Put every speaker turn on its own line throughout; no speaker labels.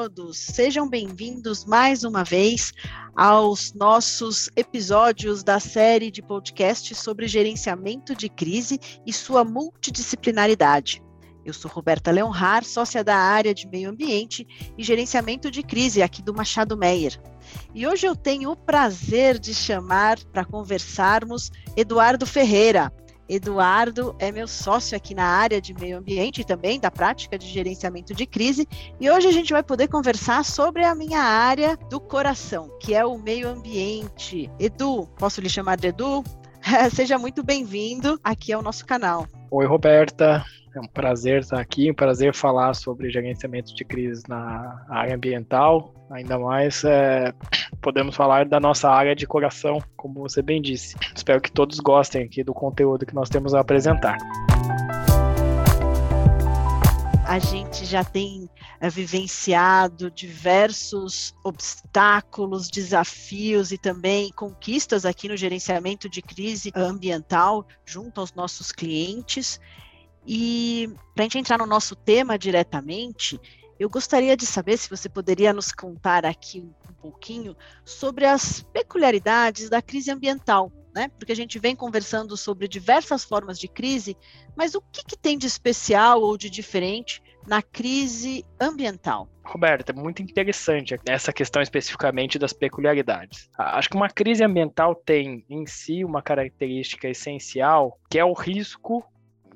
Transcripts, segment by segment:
Todos, sejam bem-vindos mais uma vez aos nossos episódios da série de podcasts sobre gerenciamento de crise e sua multidisciplinaridade. Eu sou Roberta Leonhar, sócia da área de meio ambiente e gerenciamento de crise aqui do Machado Meyer. E hoje eu tenho o prazer de chamar para conversarmos Eduardo Ferreira, Eduardo é meu sócio aqui na área de meio ambiente e também da prática de gerenciamento de crise. E hoje a gente vai poder conversar sobre a minha área do coração, que é o meio ambiente. Edu, posso lhe chamar de Edu? Seja muito bem-vindo aqui ao nosso canal.
Oi, Roberta. É um prazer estar aqui, um prazer falar sobre gerenciamento de crise na área ambiental. Ainda mais é, podemos falar da nossa área de coração, como você bem disse. Espero que todos gostem aqui do conteúdo que nós temos a apresentar.
A gente já tem é, vivenciado diversos obstáculos, desafios e também conquistas aqui no gerenciamento de crise ambiental junto aos nossos clientes. E para a gente entrar no nosso tema diretamente, eu gostaria de saber se você poderia nos contar aqui um pouquinho sobre as peculiaridades da crise ambiental, né? Porque a gente vem conversando sobre diversas formas de crise, mas o que, que tem de especial ou de diferente na crise ambiental?
Roberto, é muito interessante essa questão especificamente das peculiaridades. Acho que uma crise ambiental tem em si uma característica essencial, que é o risco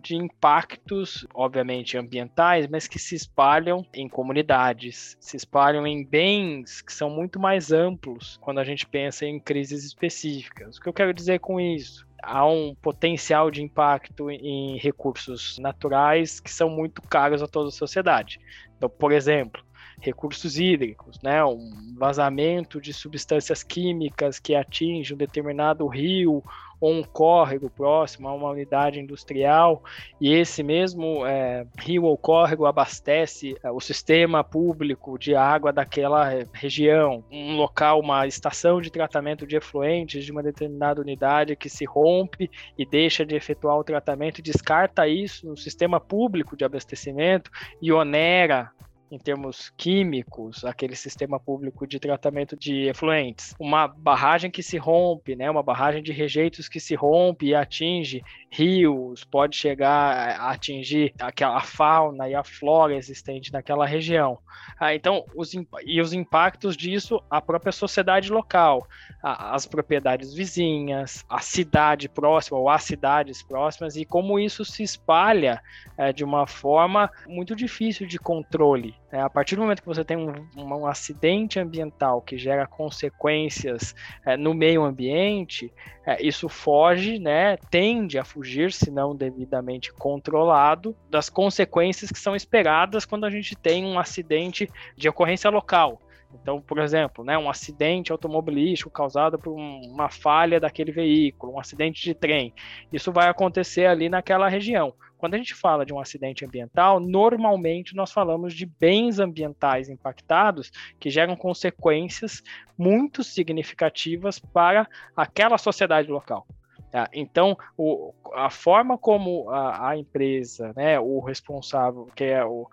de impactos, obviamente, ambientais, mas que se espalham em comunidades, se espalham em bens que são muito mais amplos quando a gente pensa em crises específicas. O que eu quero dizer com isso? Há um potencial de impacto em recursos naturais que são muito caros a toda a sociedade. Então, por exemplo, recursos hídricos, né? um vazamento de substâncias químicas que atinge um determinado rio ou um córrego próximo a uma unidade industrial, e esse mesmo é, rio ou córrego abastece é, o sistema público de água daquela região. Um local, uma estação de tratamento de efluentes de uma determinada unidade que se rompe e deixa de efetuar o tratamento, descarta isso no sistema público de abastecimento e onera em termos químicos, aquele sistema público de tratamento de efluentes. Uma barragem que se rompe, né, uma barragem de rejeitos que se rompe e atinge rios, pode chegar a atingir aquela fauna e a flora existente naquela região. Ah, então, os, e os impactos disso, a própria sociedade local, as propriedades vizinhas, a cidade próxima ou as cidades próximas, e como isso se espalha é, de uma forma muito difícil de controle. É, a partir do momento que você tem um, um acidente ambiental que gera consequências é, no meio ambiente, é, isso foge, né, tende a fugir, se não devidamente controlado, das consequências que são esperadas quando a gente tem um acidente de ocorrência local. Então, por exemplo, né, um acidente automobilístico causado por uma falha daquele veículo, um acidente de trem, isso vai acontecer ali naquela região. Quando a gente fala de um acidente ambiental, normalmente nós falamos de bens ambientais impactados que geram consequências muito significativas para aquela sociedade local. Tá? Então, o, a forma como a, a empresa, né, o responsável, que é o,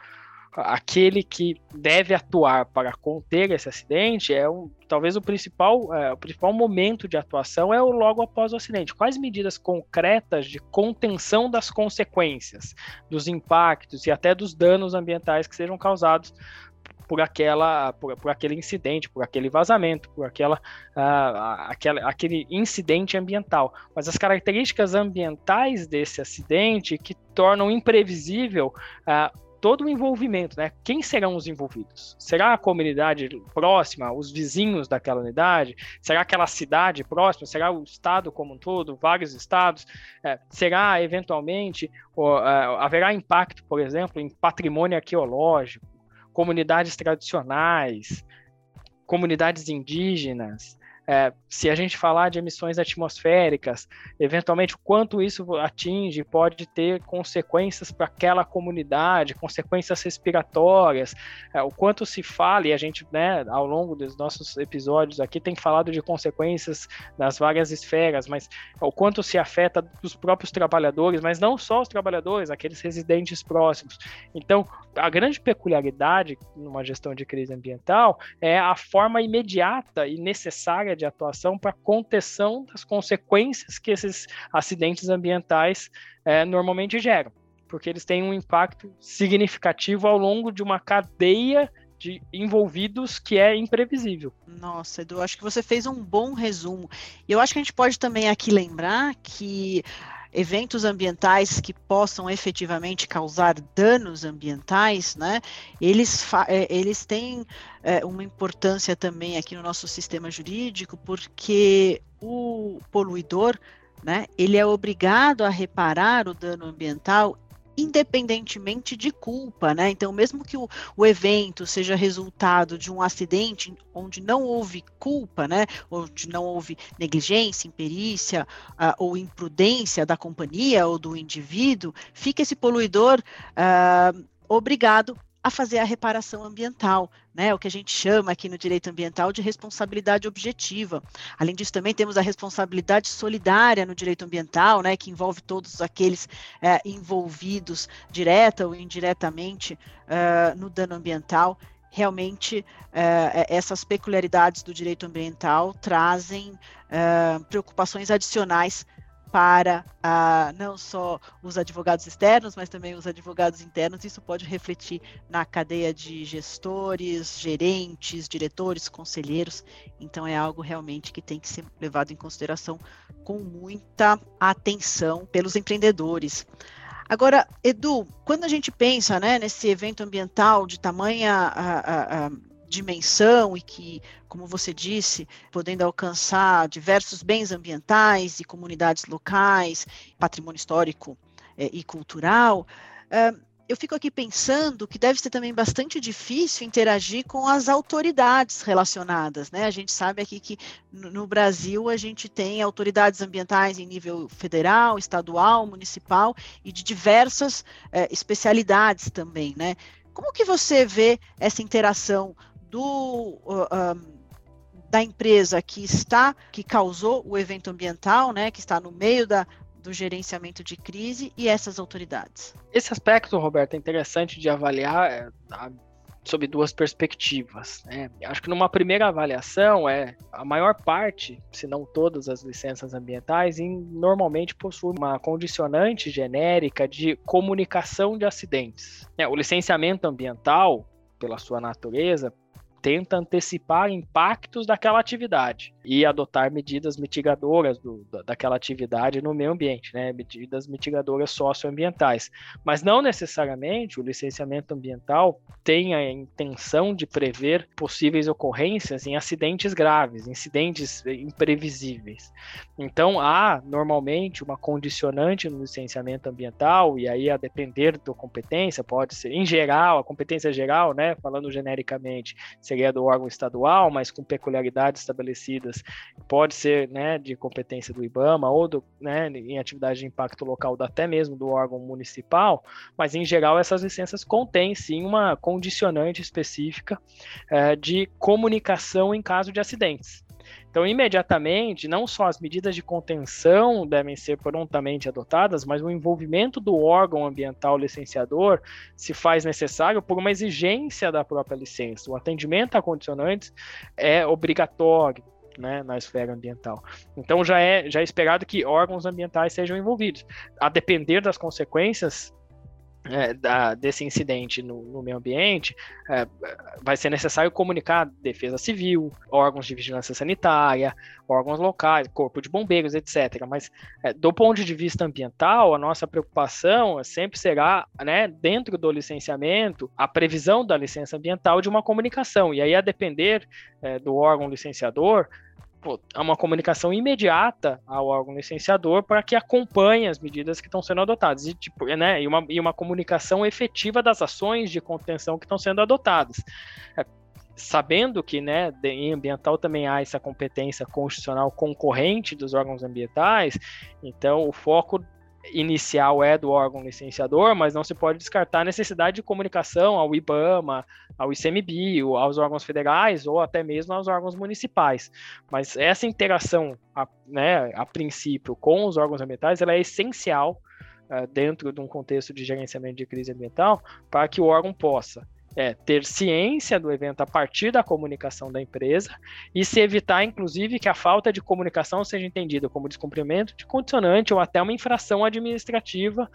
aquele que deve atuar para conter esse acidente é um, talvez o principal, é, o principal momento de atuação é o logo após o acidente. Quais medidas concretas de contenção das consequências, dos impactos e até dos danos ambientais que sejam causados por aquela por, por, aquele incidente, por aquele vazamento, por aquela, uh, aquela aquele incidente ambiental. Mas as características ambientais desse acidente que tornam imprevisível uh, todo o envolvimento, né? Quem serão os envolvidos? Será a comunidade próxima, os vizinhos daquela unidade? Será aquela cidade próxima? Será o estado como um todo, vários estados? É, será eventualmente ou, é, haverá impacto, por exemplo, em patrimônio arqueológico, comunidades tradicionais, comunidades indígenas? É, se a gente falar de emissões atmosféricas, eventualmente o quanto isso atinge pode ter consequências para aquela comunidade, consequências respiratórias, é, o quanto se fala, e a gente, né, ao longo dos nossos episódios aqui tem falado de consequências nas várias esferas, mas o quanto se afeta os próprios trabalhadores, mas não só os trabalhadores, aqueles residentes próximos. Então, a grande peculiaridade numa gestão de crise ambiental é a forma imediata e necessária de atuação para contenção das consequências que esses acidentes ambientais é, normalmente geram, porque eles têm um impacto significativo ao longo de uma cadeia de envolvidos que é imprevisível.
Nossa, Edu, acho que você fez um bom resumo. Eu acho que a gente pode também aqui lembrar que eventos ambientais que possam efetivamente causar danos ambientais, né, eles, é, eles têm é, uma importância também aqui no nosso sistema jurídico, porque o poluidor, né, ele é obrigado a reparar o dano ambiental independentemente de culpa, né? Então, mesmo que o, o, evento seja resultado de um acidente onde não houve culpa, né? Onde não houve negligência, imperícia uh, ou imprudência da companhia ou do indivíduo, fica esse poluidor uh, obrigado a fazer a reparação ambiental, né, o que a gente chama aqui no direito ambiental de responsabilidade objetiva. Além disso, também temos a responsabilidade solidária no direito ambiental, né, que envolve todos aqueles é, envolvidos direta ou indiretamente é, no dano ambiental. Realmente, é, essas peculiaridades do direito ambiental trazem preocupações adicionais para não só os advogados externos, mas também os advogados internos. Isso pode refletir na cadeia de gestores, gerentes, diretores, conselheiros. Então, é algo realmente que tem que ser levado em consideração com muita atenção pelos empreendedores. Agora, Edu, quando a gente pensa né, nesse evento ambiental de tamanha a, a, a dimensão e que, como você disse, podendo alcançar diversos bens ambientais e comunidades locais, patrimônio histórico é, e cultural, é, eu fico aqui pensando que deve ser também bastante difícil interagir com as autoridades relacionadas, né? A gente sabe aqui que no Brasil a gente tem autoridades ambientais em nível federal, estadual, municipal e de diversas é, especialidades também, né? Como que você vê essa interação do um, da empresa que está que causou o evento ambiental, né, que está no meio da, do gerenciamento de crise e essas autoridades.
Esse aspecto, Roberto, é interessante de avaliar é, sob duas perspectivas. Né? Acho que numa primeira avaliação é a maior parte, se não todas as licenças ambientais, em, normalmente possui uma condicionante genérica de comunicação de acidentes. É, o licenciamento ambiental, pela sua natureza, tenta antecipar impactos daquela atividade e adotar medidas mitigadoras do, daquela atividade no meio ambiente, né? medidas mitigadoras socioambientais. Mas não necessariamente o licenciamento ambiental tem a intenção de prever possíveis ocorrências em acidentes graves, incidentes imprevisíveis. Então há normalmente uma condicionante no licenciamento ambiental e aí a depender da competência pode ser em geral a competência geral, né? Falando genericamente do órgão estadual, mas com peculiaridades estabelecidas, pode ser né, de competência do IBAMA ou do, né, em atividade de impacto local, até mesmo do órgão municipal, mas em geral essas licenças contêm sim uma condicionante específica é, de comunicação em caso de acidentes. Então, imediatamente, não só as medidas de contenção devem ser prontamente adotadas, mas o envolvimento do órgão ambiental licenciador se faz necessário por uma exigência da própria licença. O atendimento a condicionantes é obrigatório. Né, na esfera ambiental. Então já é, já é esperado que órgãos ambientais sejam envolvidos. A depender das consequências é, da, desse incidente no, no meio ambiente, é, vai ser necessário comunicar defesa civil, órgãos de vigilância sanitária, órgãos locais, corpo de bombeiros, etc. Mas é, do ponto de vista ambiental, a nossa preocupação sempre será, né, dentro do licenciamento, a previsão da licença ambiental de uma comunicação. E aí, a depender é, do órgão licenciador, a uma comunicação imediata ao órgão licenciador para que acompanhe as medidas que estão sendo adotadas e, tipo, né, e, uma, e uma comunicação efetiva das ações de contenção que estão sendo adotadas. É, sabendo que né, em ambiental também há essa competência constitucional concorrente dos órgãos ambientais, então o foco inicial é do órgão licenciador, mas não se pode descartar a necessidade de comunicação ao IBAMA, ao ICMBio, aos órgãos federais ou até mesmo aos órgãos municipais. Mas essa interação, a, né, a princípio, com os órgãos ambientais, ela é essencial uh, dentro de um contexto de gerenciamento de crise ambiental para que o órgão possa é ter ciência do evento a partir da comunicação da empresa e se evitar, inclusive, que a falta de comunicação seja entendida como descumprimento de condicionante ou até uma infração administrativa,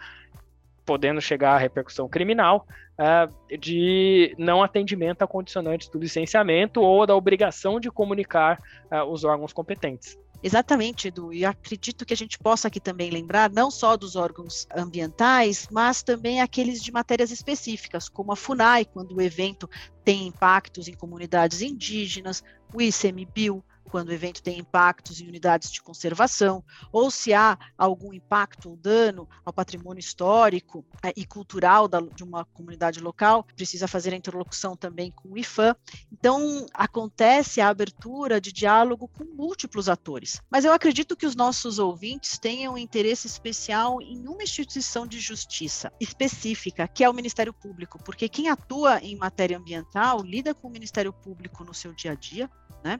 podendo chegar à repercussão criminal, uh, de não atendimento a condicionantes do licenciamento ou da obrigação de comunicar uh, os órgãos competentes.
Exatamente, Edu. E acredito que a gente possa aqui também lembrar não só dos órgãos ambientais, mas também aqueles de matérias específicas, como a FUNAI, quando o evento tem impactos em comunidades indígenas, o ICMBio, quando o evento tem impactos em unidades de conservação, ou se há algum impacto ou dano ao patrimônio histórico é, e cultural de uma comunidade local, precisa fazer a interlocução também com o IFAM. Então, acontece a abertura de diálogo com múltiplos atores. Mas eu acredito que os nossos ouvintes tenham interesse especial em uma instituição de justiça específica, que é o Ministério Público, porque quem atua em matéria ambiental lida com o Ministério Público no seu dia a dia, né?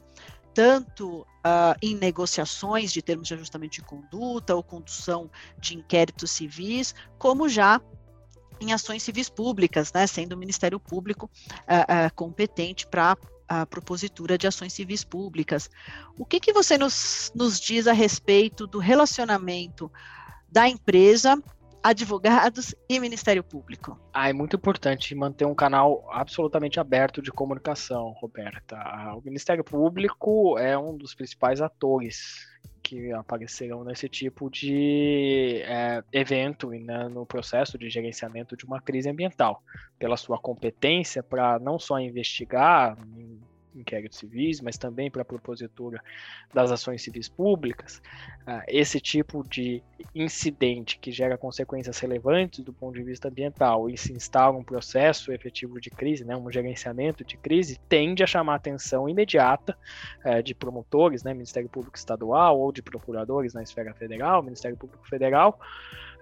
Tanto uh, em negociações de termos de ajustamento de conduta ou condução de inquéritos civis, como já em ações civis públicas, né, sendo o Ministério Público uh, uh, competente para a propositura de ações civis públicas. O que, que você nos, nos diz a respeito do relacionamento da empresa advogados e Ministério Público.
Ah, é muito importante manter um canal absolutamente aberto de comunicação, Roberta. O Ministério Público é um dos principais atores que aparecerão nesse tipo de é, evento né, no processo de gerenciamento de uma crise ambiental, pela sua competência para não só investigar inquéritos civis, mas também para a propositura das ações civis públicas, uh, esse tipo de incidente que gera consequências relevantes do ponto de vista ambiental e se instala um processo efetivo de crise, né, um gerenciamento de crise, tende a chamar atenção imediata uh, de promotores, né, Ministério Público Estadual ou de procuradores na esfera federal, Ministério Público Federal,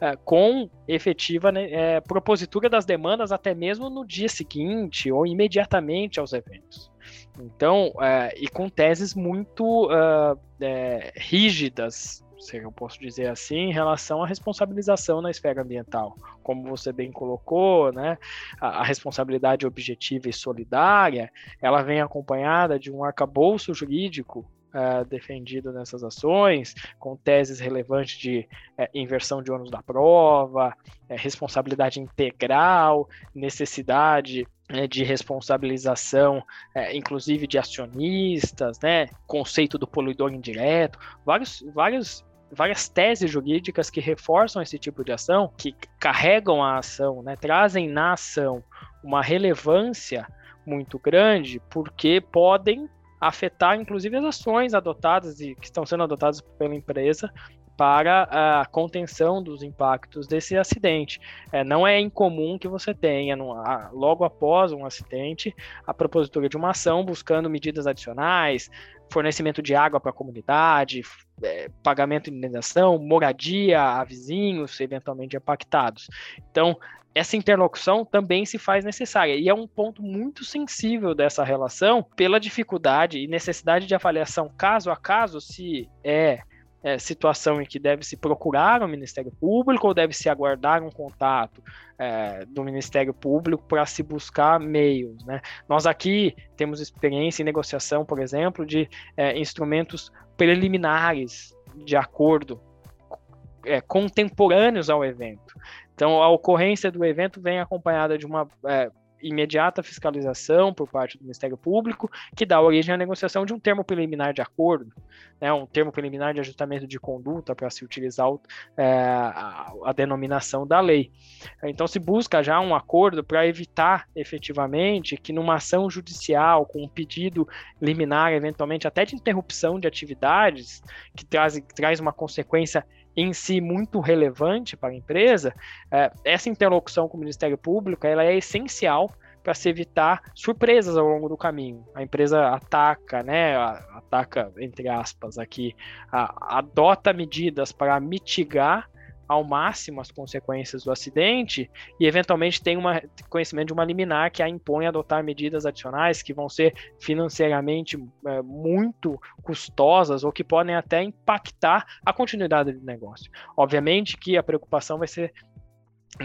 uh, com efetiva né, é, propositura das demandas até mesmo no dia seguinte ou imediatamente aos eventos. Então, é, e com teses muito uh, é, rígidas, se eu posso dizer assim, em relação à responsabilização na esfera ambiental. Como você bem colocou, né, a, a responsabilidade objetiva e solidária, ela vem acompanhada de um arcabouço jurídico Uh, defendido nessas ações, com teses relevantes de uh, inversão de ônus da prova, uh, responsabilidade integral, necessidade de responsabilização, é, inclusive de acionistas, né, conceito do poluidor indireto, vários, vários, várias teses jurídicas que reforçam esse tipo de ação, que carregam a ação, né, trazem na ação uma relevância muito grande, porque podem afetar inclusive as ações adotadas e que estão sendo adotadas pela empresa para a contenção dos impactos desse acidente. É, não é incomum que você tenha, logo após um acidente, a propositura de uma ação buscando medidas adicionais, fornecimento de água para a comunidade, é, pagamento de indenização, moradia a vizinhos eventualmente impactados. Então, essa interlocução também se faz necessária. E é um ponto muito sensível dessa relação pela dificuldade e necessidade de avaliação caso a caso se é é, situação em que deve se procurar o Ministério Público ou deve se aguardar um contato é, do Ministério Público para se buscar meios. Né? Nós aqui temos experiência em negociação, por exemplo, de é, instrumentos preliminares de acordo é, contemporâneos ao evento. Então, a ocorrência do evento vem acompanhada de uma é, imediata fiscalização por parte do Ministério Público, que dá origem à negociação de um termo preliminar de acordo, né, um termo preliminar de ajustamento de conduta para se utilizar é, a, a, denominação da lei. Então, se busca já um acordo para evitar efetivamente que numa ação judicial, com um pedido liminar, eventualmente até de interrupção de atividades, que traz, que traz uma consequência em si muito relevante para a empresa, é, essa interlocução com o Ministério Público ela é essencial para se evitar surpresas ao longo do caminho. A empresa ataca, né, ataca entre aspas aqui, adota medidas para mitigar ao máximo as consequências do acidente e eventualmente tem uma conhecimento de uma liminar que a impõe a adotar medidas adicionais que vão ser financeiramente é, muito custosas ou que podem até impactar a continuidade do negócio. Obviamente que a preocupação vai ser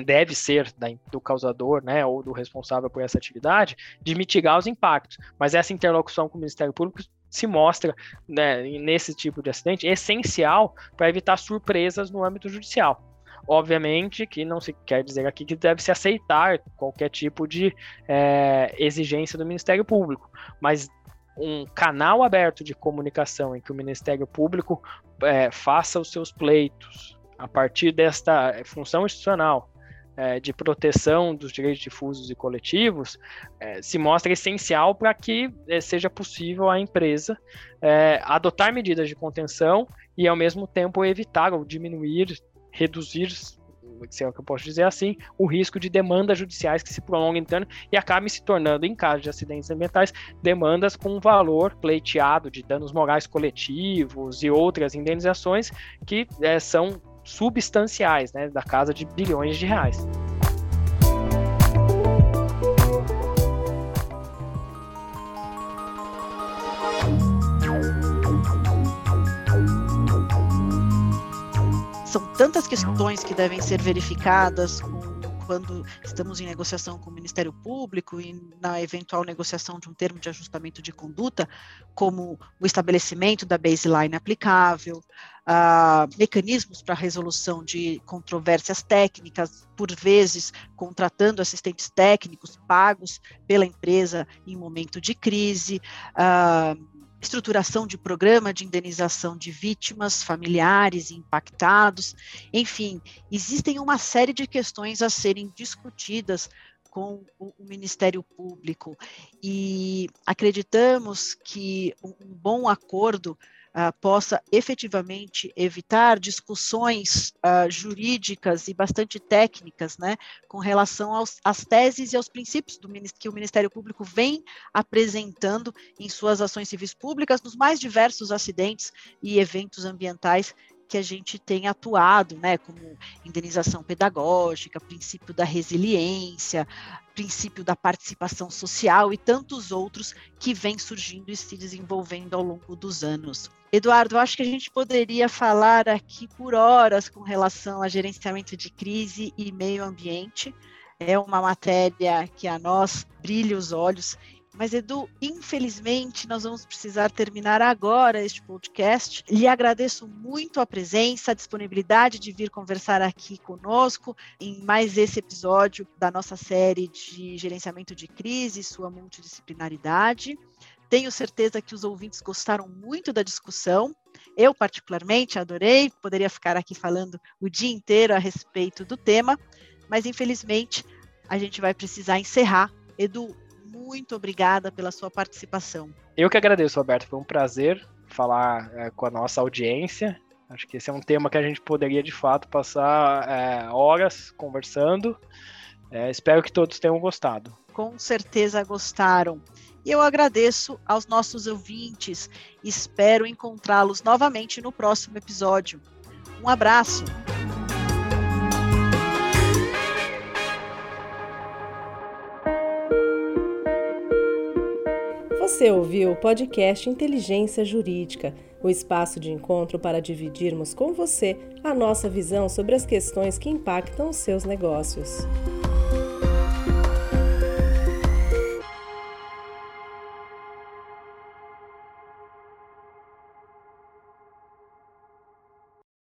deve ser da, do causador, né, ou do responsável por essa atividade, de mitigar os impactos. Mas essa interlocução com o Ministério Público se mostra né, nesse tipo de acidente essencial para evitar surpresas no âmbito judicial. Obviamente que não se quer dizer aqui que deve se aceitar qualquer tipo de é, exigência do Ministério Público, mas um canal aberto de comunicação em que o Ministério Público é, faça os seus pleitos a partir desta função institucional é, de proteção dos direitos difusos e coletivos é, se mostra essencial para que é, seja possível a empresa é, adotar medidas de contenção e, ao mesmo tempo, evitar ou diminuir, reduzir se é o que eu posso dizer assim, o risco de demandas judiciais que se prolonguem tanto e acabem se tornando, em caso de acidentes ambientais, demandas com valor pleiteado de danos morais coletivos e outras indenizações que é, são substanciais, né, da casa de bilhões de reais.
São tantas questões que devem ser verificadas quando estamos em negociação com o Ministério Público e na eventual negociação de um termo de ajustamento de conduta, como o estabelecimento da baseline aplicável, mecanismos para resolução de controvérsias técnicas, por vezes contratando assistentes técnicos pagos pela empresa em momento de crise, estruturação de programa de indenização de vítimas, familiares impactados, enfim, existem uma série de questões a serem discutidas com o Ministério Público. E acreditamos que um bom acordo uh, possa efetivamente evitar discussões uh, jurídicas e bastante técnicas, né, com relação aos, às teses e aos princípios do, que o Ministério Público vem apresentando em suas ações civis públicas nos mais diversos acidentes e eventos ambientais que a gente tem atuado, né, como indenização pedagógica, princípio da resiliência, princípio da participação social e tantos outros que vêm surgindo e se desenvolvendo ao longo dos anos. Eduardo, acho que a gente poderia falar aqui por horas com relação a gerenciamento de crise e meio ambiente. É uma matéria que a nós brilha os olhos mas, Edu, infelizmente, nós vamos precisar terminar agora este podcast. Lhe agradeço muito a presença, a disponibilidade de vir conversar aqui conosco em mais esse episódio da nossa série de gerenciamento de crise e sua multidisciplinaridade. Tenho certeza que os ouvintes gostaram muito da discussão. Eu, particularmente, adorei. Poderia ficar aqui falando o dia inteiro a respeito do tema, mas infelizmente a gente vai precisar encerrar. Edu, muito obrigada pela sua participação.
Eu que agradeço, Roberto. Foi um prazer falar é, com a nossa audiência. Acho que esse é um tema que a gente poderia, de fato, passar é, horas conversando. É, espero que todos tenham gostado.
Com certeza gostaram. E eu agradeço aos nossos ouvintes. Espero encontrá-los novamente no próximo episódio. Um abraço.
Você ouviu o podcast Inteligência Jurídica, o espaço de encontro para dividirmos com você a nossa visão sobre as questões que impactam os seus negócios.